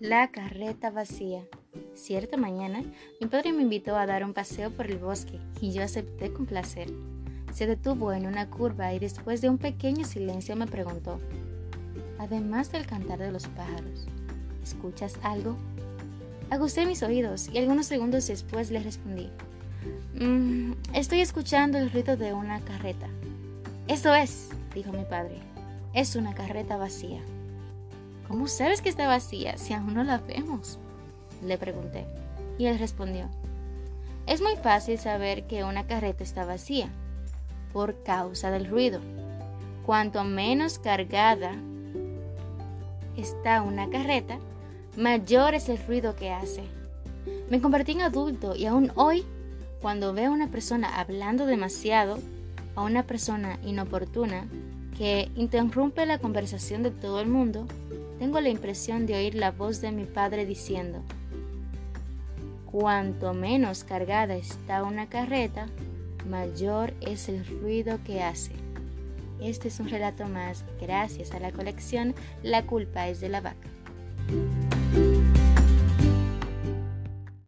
La carreta vacía. Cierta mañana, mi padre me invitó a dar un paseo por el bosque y yo acepté con placer. Se detuvo en una curva y después de un pequeño silencio me preguntó, además del cantar de los pájaros, ¿escuchas algo? Agusté mis oídos y algunos segundos después le respondí, mm, estoy escuchando el ruido de una carreta. Eso es, dijo mi padre, es una carreta vacía. ¿Cómo sabes que está vacía si aún no la vemos? Le pregunté. Y él respondió, es muy fácil saber que una carreta está vacía, por causa del ruido. Cuanto menos cargada está una carreta, mayor es el ruido que hace. Me convertí en adulto y aún hoy, cuando veo a una persona hablando demasiado, a una persona inoportuna que interrumpe la conversación de todo el mundo, tengo la impresión de oír la voz de mi padre diciendo, cuanto menos cargada está una carreta, mayor es el ruido que hace. Este es un relato más gracias a la colección La culpa es de la vaca.